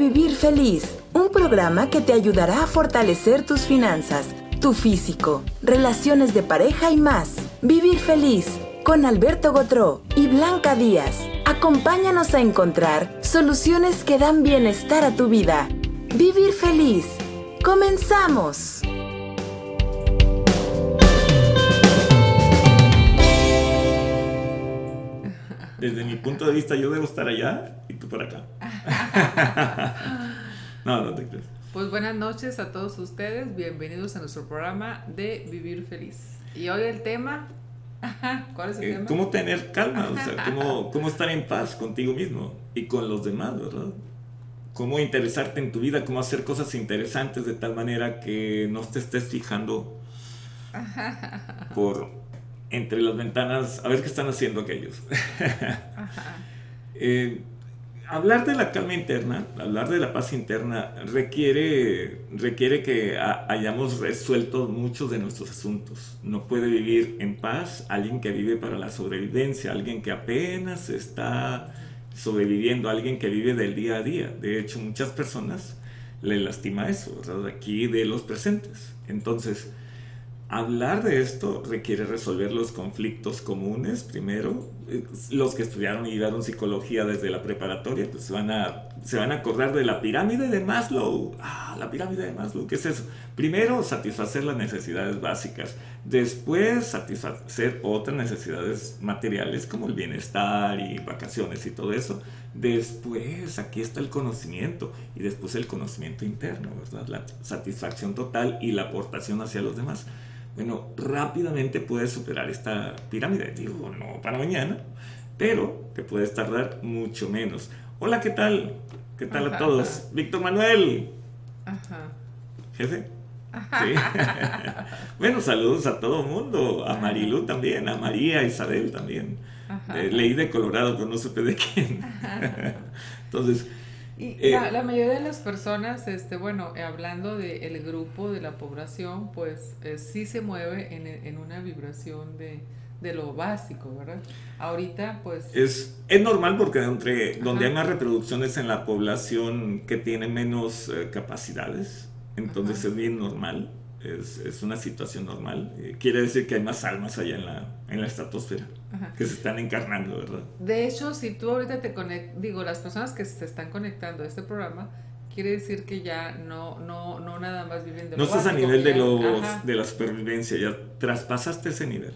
Vivir Feliz, un programa que te ayudará a fortalecer tus finanzas, tu físico, relaciones de pareja y más. Vivir Feliz con Alberto Gotró y Blanca Díaz. Acompáñanos a encontrar soluciones que dan bienestar a tu vida. Vivir Feliz. ¡Comenzamos! Desde mi punto de vista, yo debo estar allá por acá. no, no te crees. Pues buenas noches a todos ustedes, bienvenidos a nuestro programa de Vivir Feliz. Y hoy el tema, ¿cuál es el Eh, tema? ¿Cómo tener calma? O sea, cómo, cómo estar en paz contigo mismo y con los demás, ¿verdad? Cómo interesarte en tu vida, cómo hacer cosas interesantes de tal manera que no te estés fijando por entre las ventanas a ver qué están haciendo aquellos. Eh, hablar de la calma interna, hablar de la paz interna, requiere, requiere que ha- hayamos resuelto muchos de nuestros asuntos. No puede vivir en paz alguien que vive para la sobrevivencia, alguien que apenas está sobreviviendo, alguien que vive del día a día. De hecho, muchas personas le lastima eso. Aquí de los presentes. Entonces, Hablar de esto requiere resolver los conflictos comunes primero. Eh, Los que estudiaron y llevaron psicología desde la preparatoria pues se van, a, acordar de la pirámide de Maslow. Ah, la pirámide de Maslow, ¿qué es eso? Primero, satisfacer las necesidades básicas. Después, satisfacer otras necesidades materiales como el bienestar y vacaciones y todo eso. Después, aquí está el conocimiento y después el conocimiento interno, ¿verdad? La satisfacción total y la aportación hacia los demás. Bueno, rápidamente puedes superar esta pirámide. Digo, no para mañana, pero te puedes tardar mucho menos. Hola, ¿qué tal? ¿Qué tal a Ajá, todos? Víctor Manuel, Ajá. jefe. Sí. bueno, saludos a todo el mundo, a Marilu también, a María, Isabel también. Eh, leí de Colorado, pero no supe de quién. Entonces, Y Eh, la, la mayoría de las personas, este, bueno, eh, hablando del grupo de la población, pues eh, sí se mueve en, en una vibración de, de lo básico, ¿verdad? Ahorita, pues... Es, es normal porque entre, donde hay más reproducciones en la población que tiene menos eh, capacidades, entonces Ajá. es bien normal, es, es una situación normal. Eh, quiere decir que hay más almas allá en la, en la estratosfera Ajá. que se están encarnando, ¿verdad? De hecho, si tú ahorita te conectas, digo, las personas que se están conectando a este programa, quiere decir que ya no, no, no nada más viven de No estás a nivel de, los, ajá, de la supervivencia, ya traspasaste ese nivel.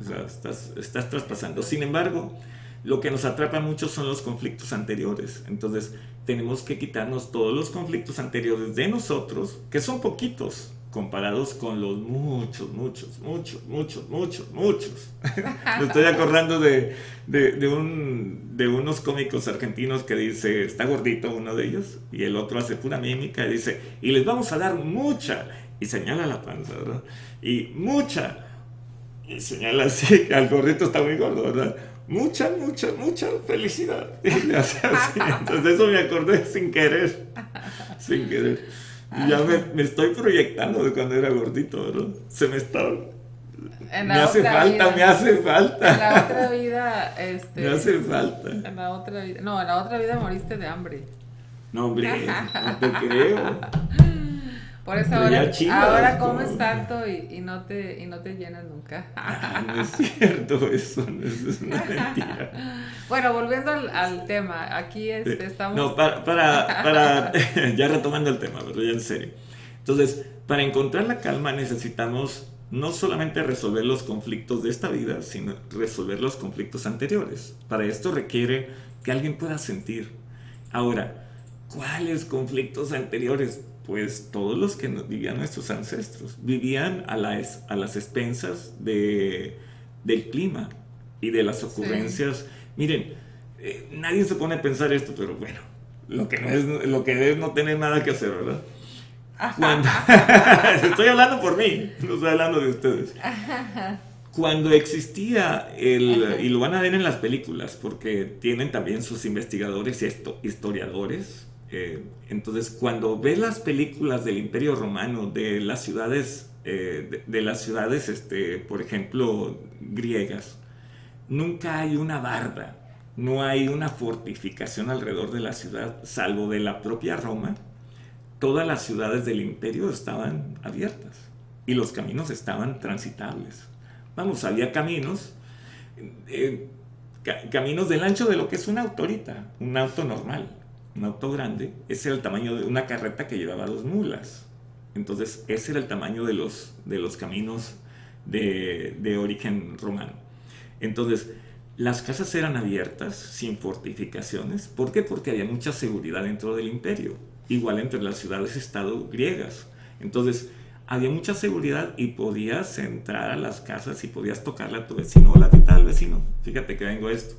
O sea, estás, estás traspasando. Sin embargo, lo que nos atrapa mucho son los conflictos anteriores. Entonces, tenemos que quitarnos todos los conflictos anteriores de nosotros, que son poquitos, comparados con los muchos, muchos, muchos, muchos, muchos, muchos. Me estoy acordando de, de, de un, de unos cómicos argentinos que dice, está gordito uno de ellos, y el otro hace pura mímica y dice, y les vamos a dar mucha, y señala la panza, ¿verdad? Y mucha, y señala así, que al gordito está muy gordo, ¿verdad? Mucha, mucha, mucha felicidad. Y le hace así. Entonces eso me acordé sin querer. Sin querer. Y ya me, me estoy proyectando de cuando era gordito, ¿verdad? Se me está... En Me hace falta, vida. me hace En la falta. otra vida, este... Me hace falta. En la otra vida, no, en la otra vida moriste de hambre. No, hombre, no te creo. Por eso ahora, chivas, ahora comes tanto y, y no te y no te llenas nunca. Ah, no es cierto eso, no es, es una mentira. Bueno, volviendo al, al tema, aquí este, estamos. No, para, para, para ya retomando el tema, pero ya en serio. Entonces, para encontrar la calma necesitamos no solamente resolver los conflictos de esta vida, sino resolver los conflictos anteriores. Para esto requiere que alguien pueda sentir. Ahora, ¿cuáles conflictos anteriores? Pues todos los que vivían nuestros ancestros. Vivían a las, a las expensas de, del clima y de las ocurrencias. Miren, eh, nadie se pone a pensar esto, pero bueno, lo que, no es, lo que es no tener nada que hacer, ¿verdad? Cuando, estoy hablando por mí, no estoy hablando de ustedes. Cuando existía el, y lo van a ver en las películas, porque tienen también sus investigadores y esto- historiadores, eh, entonces cuando ves las películas del Imperio Romano, de las ciudades, eh, de, las ciudades, este, por ejemplo, griegas, nunca hay una barda no hay una fortificación alrededor de la ciudad, salvo de la propia Roma. Todas las ciudades del imperio estaban abiertas y los caminos estaban transitables. Vamos, había caminos, eh, caminos del ancho de lo que es una autorita, un auto normal, un auto grande. Ese era el tamaño de una carreta que llevaba dos mulas. Entonces, ese era el tamaño de los, de los caminos de, origen romano. Entonces, las casas eran abiertas, sin fortificaciones. ¿Por qué? Porque había mucha seguridad dentro del imperio, igual entre las ciudades-estado griegas. Entonces, había mucha seguridad y podías entrar a las casas y podías tocarle a tu vecino. Hola, ¿qué tal, vecino? Fíjate que vengo esto.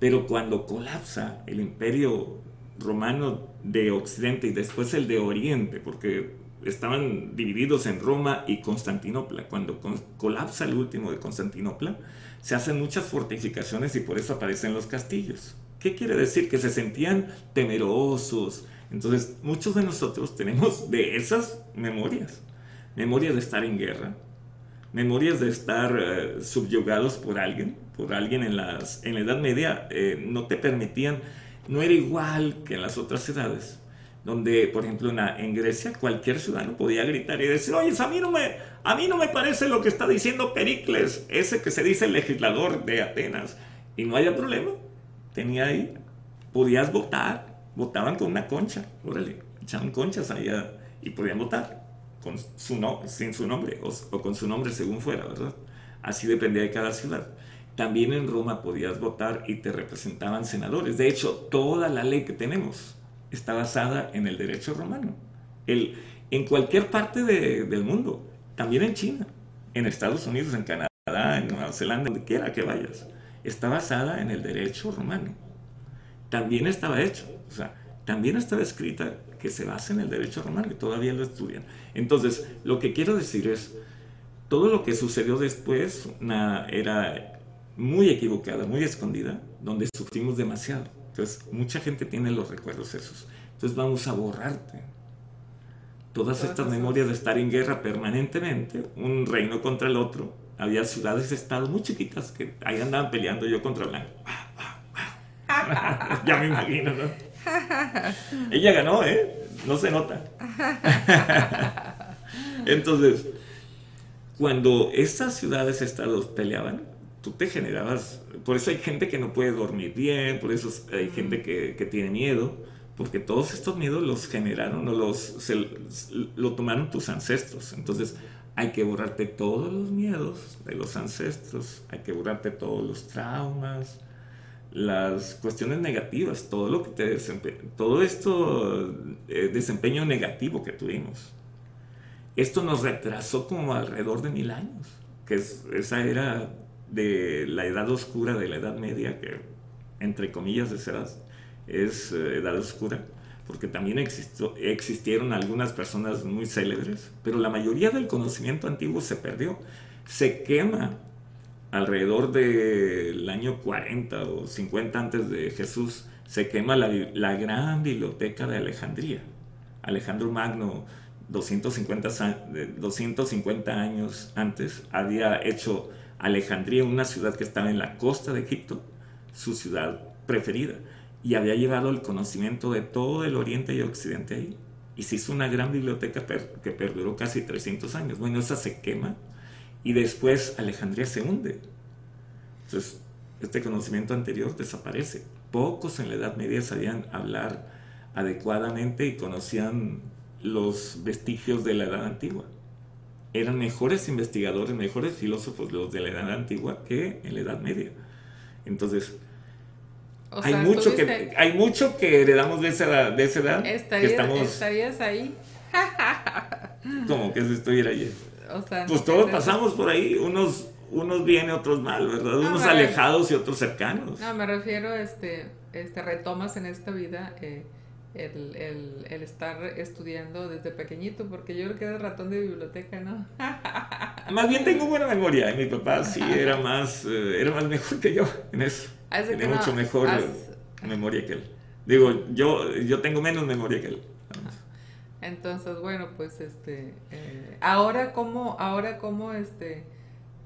Pero cuando colapsa el imperio romano de Occidente y después el de Oriente, porque estaban divididos en Roma y Constantinopla, cuando colapsa el último de Constantinopla, se hacen muchas fortificaciones y por eso aparecen los castillos. ¿Qué quiere decir? Que se sentían temerosos. Entonces, muchos de nosotros tenemos de esas memorias. Memorias de estar en guerra, memorias de estar eh, subyugados por alguien, por alguien en, las, en la Edad Media, eh, no te permitían, no era igual que en las otras edades donde, por ejemplo, en, Grecia cualquier ciudadano podía gritar y decir, oye, a mí, no me, a mí no me parece lo que está diciendo Pericles, ese que se dice el legislador de Atenas. Y no había problema, tenía ahí, podías votar, votaban con una concha, órale, echaban conchas allá y podían votar con su no, sin su nombre o, o con su nombre según fuera, ¿verdad? Así dependía de cada ciudad. También en Roma podías votar y te representaban senadores. De hecho, toda la ley que tenemos, está basada en el derecho romano. El, en cualquier parte del mundo, también en China, en Estados Unidos, en Canadá, en Nueva Zelanda, donde quiera que vayas, está basada en el derecho romano. También estaba hecho, o sea, también estaba escrita que se basa en el derecho romano y todavía lo estudian. Entonces, lo que quiero decir es, todo lo que sucedió después era muy equivocada, muy escondida, donde sufrimos demasiado. Entonces, mucha gente tiene los recuerdos esos. Entonces, vamos a borrarte todas estas memorias de estar en guerra permanentemente, un reino contra el otro. Había ciudades, estados muy chiquitas que ahí andaban peleando yo contra Blanco. ya me imagino, ¿no? Ella ganó, ¿eh? No se nota. Entonces, cuando estas ciudades, estados peleaban, tú te generabas, por eso hay gente que no puede dormir bien, por eso hay gente que, que tiene miedo, porque todos estos miedos los generaron o los, se, lo tomaron tus ancestros. Entonces hay que borrarte todos los miedos de los ancestros, hay que borrarte todos los traumas, las cuestiones negativas, todo lo que te todo esto eh, desempeño negativo que tuvimos. Esto nos retrasó como alrededor de mil años, que es, esa era de la edad oscura de la Edad Media, que entre comillas edad, es eh, edad oscura, porque también existió, existieron algunas personas muy célebres, pero la mayoría del conocimiento antiguo se perdió, se quema alrededor del año 40 o 50 antes de Jesús, se quema la, la gran biblioteca de Alejandría. Alejandro Magno, 250, 250 años antes, había hecho Alejandría, una ciudad que estaba en la costa de Egipto, su ciudad preferida, y había llevado el conocimiento de todo el oriente y occidente ahí. Y se hizo una gran biblioteca que perduró casi 300 años. Bueno, esa se quema y después Alejandría se hunde. Entonces, este conocimiento anterior desaparece. Pocos en la Edad Media sabían hablar adecuadamente y conocían los vestigios de la Edad Antigua eran mejores investigadores, mejores filósofos los de la edad antigua que en la edad media. Entonces, hay, mucho que, hay mucho que heredamos de esa edad. De esa edad ¿Estarías ahí? ¿Cómo que si estuviera allí? pues todos pasamos por ahí, unos, unos bien y otros mal, ¿verdad? unos alejados y otros cercanos. No, me refiero, este, este retomas en esta vida eh, el, el, el, estar estudiando desde pequeñito, porque yo creo que era ratón de biblioteca, ¿no? más bien tengo buena memoria. Mi papá sí era más, eh, era más mejor que yo en eso. Tenía mucho mejor memoria que él. Digo, yo, yo tengo menos memoria que él. Entonces, bueno, pues este, eh, ahora como, ahora como este,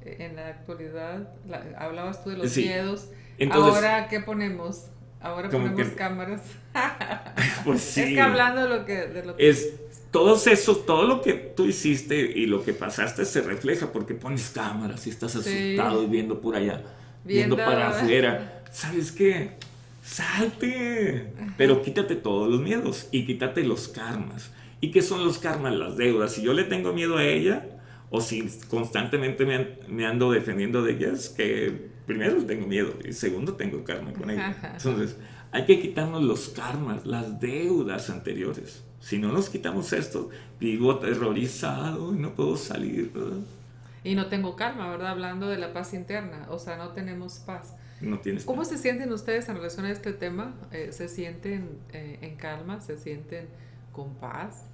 en la actualidad, hablabas tú de los miedos Ahora, ¿qué ponemos? Ahora ponemos cámaras. pues sí. Es que hablando de lo que... De lo que... Es, todo eso, todo lo que tú hiciste y lo que pasaste se refleja porque pones cámaras y estás asustado y viendo por allá, viendo, para afuera. ¿Sabes qué? Salte, pero quítate todos los miedos y quítate los karmas. ¿Y qué son los karmas? Las deudas. Si yo le tengo miedo a ella, o si constantemente me, ando defendiendo de ellas, que primero tengo miedo y segundo tengo karma con ella. Entonces, hay que quitarnos los karmas, las deudas anteriores. Si no nos quitamos esto, vivo aterrorizado y no puedo salir, Y no tengo calma, ¿verdad? Hablando de la paz interna, o sea, no tenemos paz. No tienes ¿Cómo se sienten ustedes en relación a este tema? Eh, ¿Se sienten eh, en calma? ¿Se sienten con paz?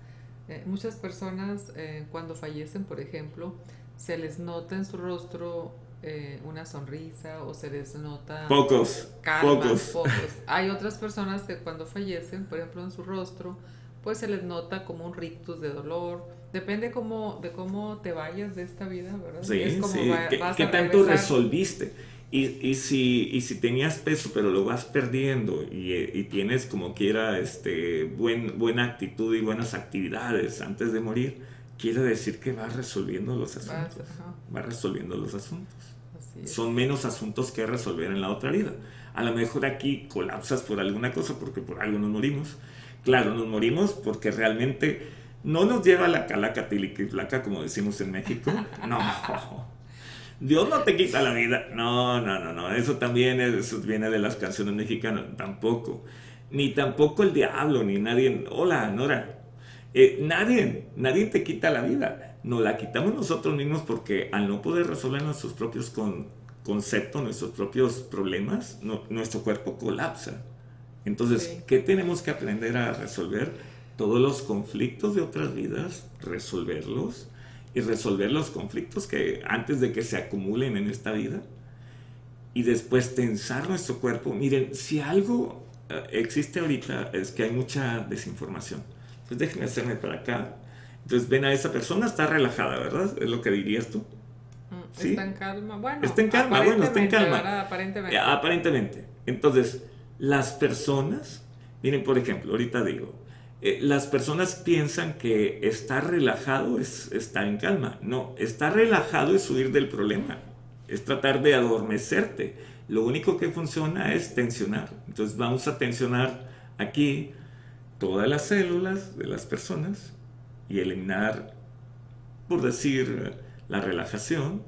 Eh, muchas personas cuando fallecen, por ejemplo, se les nota en su rostro una sonrisa o se les nota pocos, calma, pocos. pocos. Hay otras personas que cuando fallecen, por ejemplo, en su rostro, pues se les nota como un rictus de dolor. Depende cómo, de cómo te vayas de esta vida, ¿verdad? Sí, es como sí. ¿Qué, tanto resolviste? Y, y, si, y si tenías peso, pero lo vas perdiendo y, y, tienes como quiera este, buen, buena actitud y buenas actividades antes de morir, quiere decir que vas resolviendo los asuntos. Vas resolviendo los asuntos. Son menos asuntos que resolver en la otra vida. A lo mejor aquí colapsas por alguna cosa porque por algo nos morimos Claro, nos morimos porque realmente no nos lleva la calaca flaca, como decimos en México. No. Dios no te quita la vida. No, no, no, no. Eso también eso viene de las canciones mexicanas. Tampoco. Ni tampoco el diablo, ni nadie. Hola, Nora. Eh, nadie, nadie te quita la vida. Nos la quitamos nosotros mismos porque al no poder resolver nuestros propios conceptos, nuestros propios problemas, nuestro cuerpo colapsa. Entonces, ¿qué tenemos que aprender a resolver? Todos los conflictos de otras vidas, resolverlos y resolver los conflictos que antes de que se acumulen en esta vida y después tensar nuestro cuerpo. Miren, si algo eh, existe ahorita es que hay mucha desinformación. Entonces déjenme hacerme para acá. Entonces ven a esa persona, está relajada, ¿verdad? Es lo que dirías tú. Mm, ¿Sí? Está en calma. Bueno, está en calma, bueno, está en calma. Aparentemente. Aparentemente. Entonces, las personas, miren, por ejemplo, ahorita digo, eh, las personas piensan que estar relajado es estar en calma. No, estar relajado es huir del problema, es tratar de adormecerte. Lo único que funciona es tensionar. Entonces vamos a tensionar aquí todas las células de las personas y eliminar, por decir, la relajación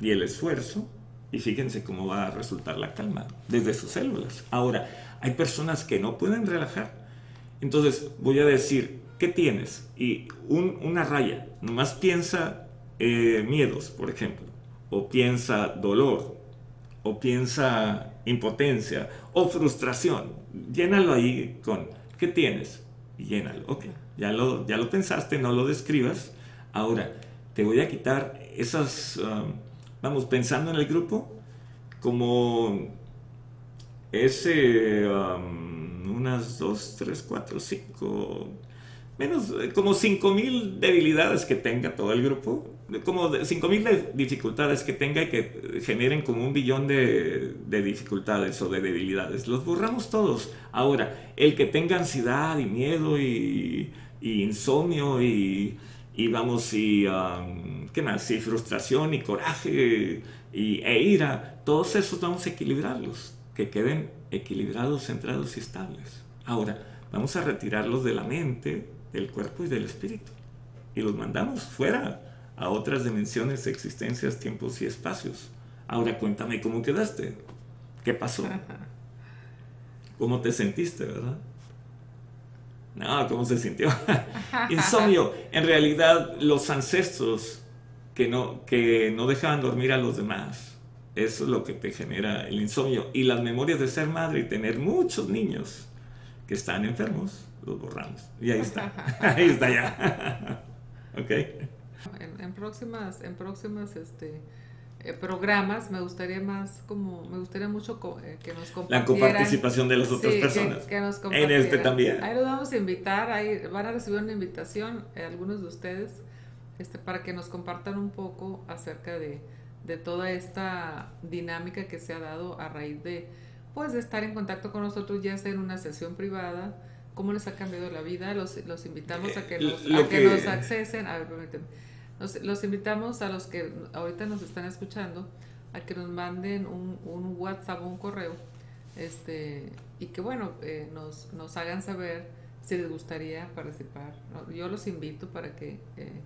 y el esfuerzo y fíjense cómo va a resultar la calma desde sus células. Ahora, hay personas que no pueden relajar. Entonces, voy a decir, ¿qué tienes? Y una raya, nomás piensa eh, miedos, por ejemplo, o piensa dolor, o piensa impotencia, o frustración. Llénalo ahí con, ¿qué tienes? Y llénalo. Ok, ya lo, ya lo pensaste, no lo describas. Ahora, te voy a quitar esas... Um, vamos, pensando en el grupo, como ese, unas dos, tres, cuatro, cinco, menos, como cinco mil debilidades que tenga todo el grupo, como cinco mil dificultades que tenga y que generen como un billón de, dificultades o de debilidades. Los borramos todos. Ahora, el que tenga ansiedad y miedo y, insomnio y, y vamos, y ¿qué más? Y frustración y coraje y, e ira, todos esos vamos a equilibrarlos, que queden equilibrados, centrados y estables. Ahora, vamos a retirarlos de la mente, del cuerpo y del espíritu. Y los mandamos fuera a otras dimensiones, existencias, tiempos y espacios. Ahora cuéntame cómo quedaste. ¿Qué pasó? ¿Cómo te sentiste, verdad? No, ¿cómo se sintió? Insomnio. En realidad, los ancestros que no, que no dejaban dormir a los demás. Eso es lo que te genera el insomnio. Y las memorias de ser madre y tener muchos niños que están enfermos, los borramos. Y ahí está. ahí está ya. ok. En, próximas, en próximas este, eh, programas me gustaría más como me gustaría mucho eh, que nos compartieran la coparticipación de las otras personas que, nos en este también ahí los vamos a invitar ahí van a recibir una invitación eh, algunos de ustedes este, para que nos compartan un poco acerca de, de toda esta dinámica que se ha dado a raíz de, pues, de estar en contacto con nosotros, ya sea en una sesión privada, cómo les ha cambiado la vida. Los, los invitamos a que nos, a que, nos accesen. A ver, permíteme. Los, invitamos a los que ahorita nos están escuchando a que nos manden un, un WhatsApp o un correo este, y que, bueno, eh, nos, nos hagan saber si les gustaría participar. Yo los invito para que eh,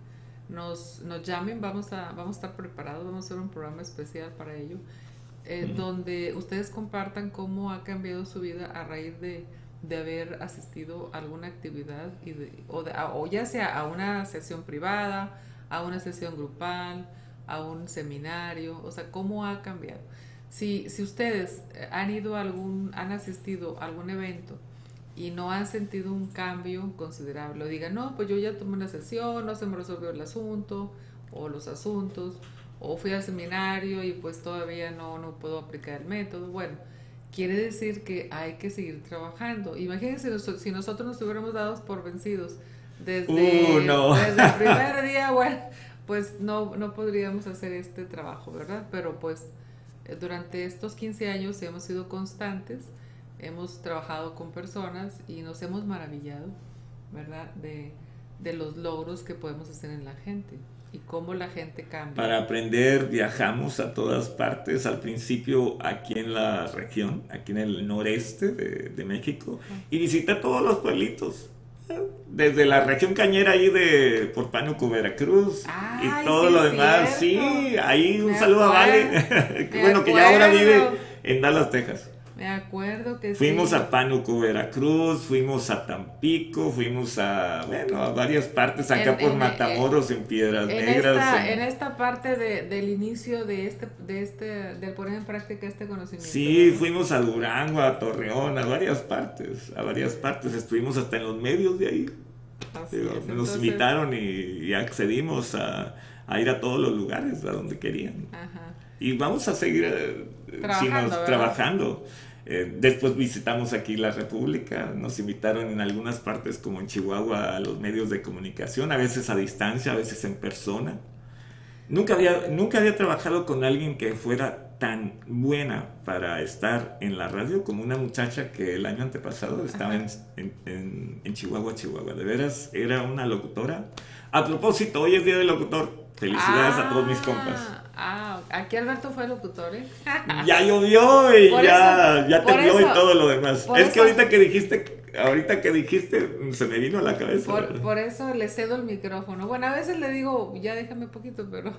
nos, nos llamen, vamos a, vamos a estar preparados, vamos a hacer un programa especial para ello, eh, donde ustedes compartan cómo ha cambiado su vida a raíz de, de haber asistido a alguna actividad y o, o, ya sea a una sesión privada, a una sesión grupal, a un seminario, o sea, cómo ha cambiado. Si, si ustedes han ido a algún, han asistido a algún evento y no han sentido un cambio considerable, o digan, no, pues yo ya tomé una sesión, no se me resolvió el asunto o los asuntos, o fui al seminario y pues todavía no, no puedo aplicar el método, bueno, quiere decir que hay que seguir trabajando. Imagínense si nosotros nos hubiéramos dado por vencidos desde, uh, desde el primer día, bueno, pues no, no podríamos hacer este trabajo, ¿verdad? Pero pues durante estos 15 años hemos sido constantes, hemos trabajado con personas y nos hemos maravillado, ¿verdad? De, de los logros que podemos hacer en la gente y cómo la gente cambia. Para aprender viajamos a todas partes, al principio aquí en la región, aquí en el noreste de, de México, y visité todos los pueblitos. Desde la región cañera ahí de por Pánuco, Veracruz y todo lo demás. Sí, ahí un saludo a Vale, que bueno, que ya ahora vive en Dallas, Texas. Me acuerdo que Fuimos a Pánuco, Veracruz, fuimos a Tampico, fuimos a, bueno, a varias partes, acá por Matamoros, en, Piedras Negras. Esta, en... esta parte de, del inicio de este, de este, del poner en práctica este conocimiento. Sí, fuimos a Durango, a Torreón, a varias partes, a varias partes, estuvimos hasta en los medios de ahí. nos invitaron y, accedimos a, a, ir a todos los lugares a donde querían. Ajá. Y vamos a seguir eh, trabajando. trabajando. Eh, después visitamos aquí la República, nos invitaron en algunas partes como en Chihuahua a los medios de comunicación, a veces a distancia, a veces en persona. Nunca había, nunca había trabajado con alguien que fuera tan buena para estar en la radio como una muchacha que el año antepasado estaba en, en, en, Chihuahua, Chihuahua. De veras, era una locutora. A propósito, hoy es Día del Locutor. Felicidades a todos mis compas. Ah, aquí Alberto fue locutor, ¿eh? ya llovió y ya, ya tembló y todo lo demás. Es que ahorita que dijiste, ahorita que dijiste, se me vino a la cabeza. Por, eso le cedo el micrófono. Bueno, a veces le digo, ya déjame poquito, pero...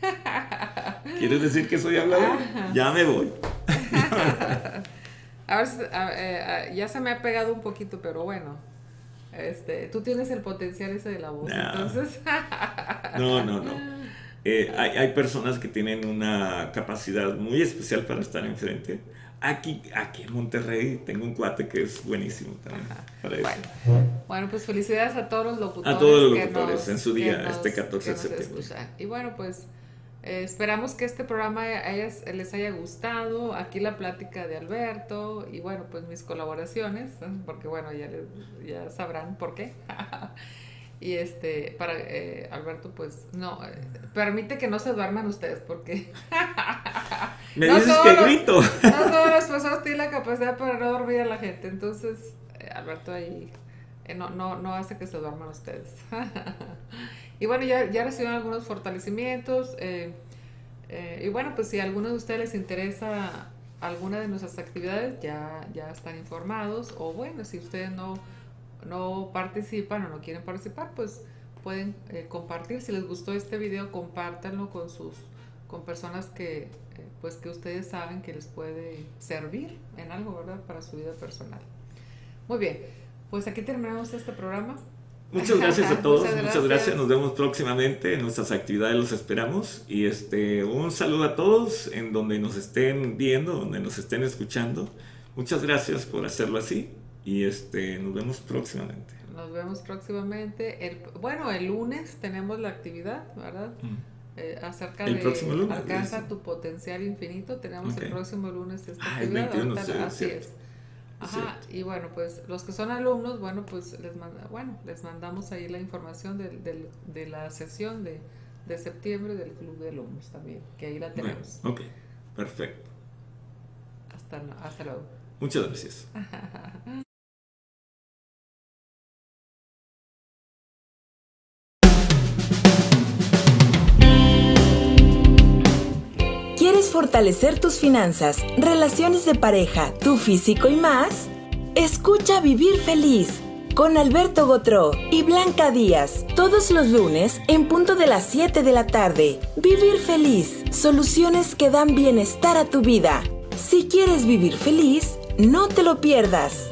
¿Quieres decir que soy hablador? Ya me voy. a ver, eh, ya se me ha pegado un poquito, pero bueno. Este, tú tienes el potencial ese de la voz, entonces. no, no, no. Eh, hay, hay, personas que tienen una capacidad muy especial para estar enfrente. Aquí, aquí en Monterrey tengo un cuate que es buenísimo también para eso. Bueno, pues felicidades a todos los locutores. A todos los locutores en su día, este 14 de septiembre. Y bueno, pues eh, esperamos que este programa les haya gustado. Aquí la plática de Alberto y bueno, pues mis colaboraciones, porque bueno, ya, ya sabrán por qué. Y este, para eh, Alberto, pues no, eh, permite que no se duerman ustedes porque... Me dices que grito. No todas las personas tienen la capacidad para no dormir a la gente, entonces eh, Alberto ahí no, no, no hace que se duerman ustedes. y bueno, ya, ya recibieron algunos fortalecimientos. y bueno, pues si a alguno de ustedes les interesa alguna de nuestras actividades, ya, ya están informados. O bueno, si ustedes no no participan o no quieren participar, pues pueden eh, compartir. Si les gustó este video, compártanlo con sus con personas que eh, pues que ustedes saben que les puede servir en algo, ¿verdad? Para su vida personal. Muy bien, pues aquí terminamos este programa. Muchas gracias a todos, muchas gracias. Nos vemos próximamente en nuestras actividades, los esperamos. Y este, un saludo a todos en donde nos estén viendo, donde nos estén escuchando. Muchas gracias por hacerlo así y este, nos vemos próximamente. Nos vemos próximamente. El, bueno, el lunes tenemos la actividad, ¿verdad? Mm. Eh, acerca ¿El próximo lunes? Alcanza tu potencial infinito. Tenemos el próximo lunes esta ah, actividad. así es. Ajá, y bueno, pues los que son alumnos, bueno, pues les, manda, bueno, les mandamos ahí la información de, de, de la sesión de, de septiembre del Club de Alumnos también, que ahí la tenemos. ok, perfecto. Hasta, hasta luego. Muchas gracias. ¿Quieres fortalecer tus finanzas, relaciones de pareja, tu físico y más? Escucha Vivir Feliz con Alberto Gotró y Blanca Díaz, todos los lunes en punto de las 7 de la tarde. Vivir feliz, soluciones que dan bienestar a tu vida. Si quieres vivir feliz, no te lo pierdas.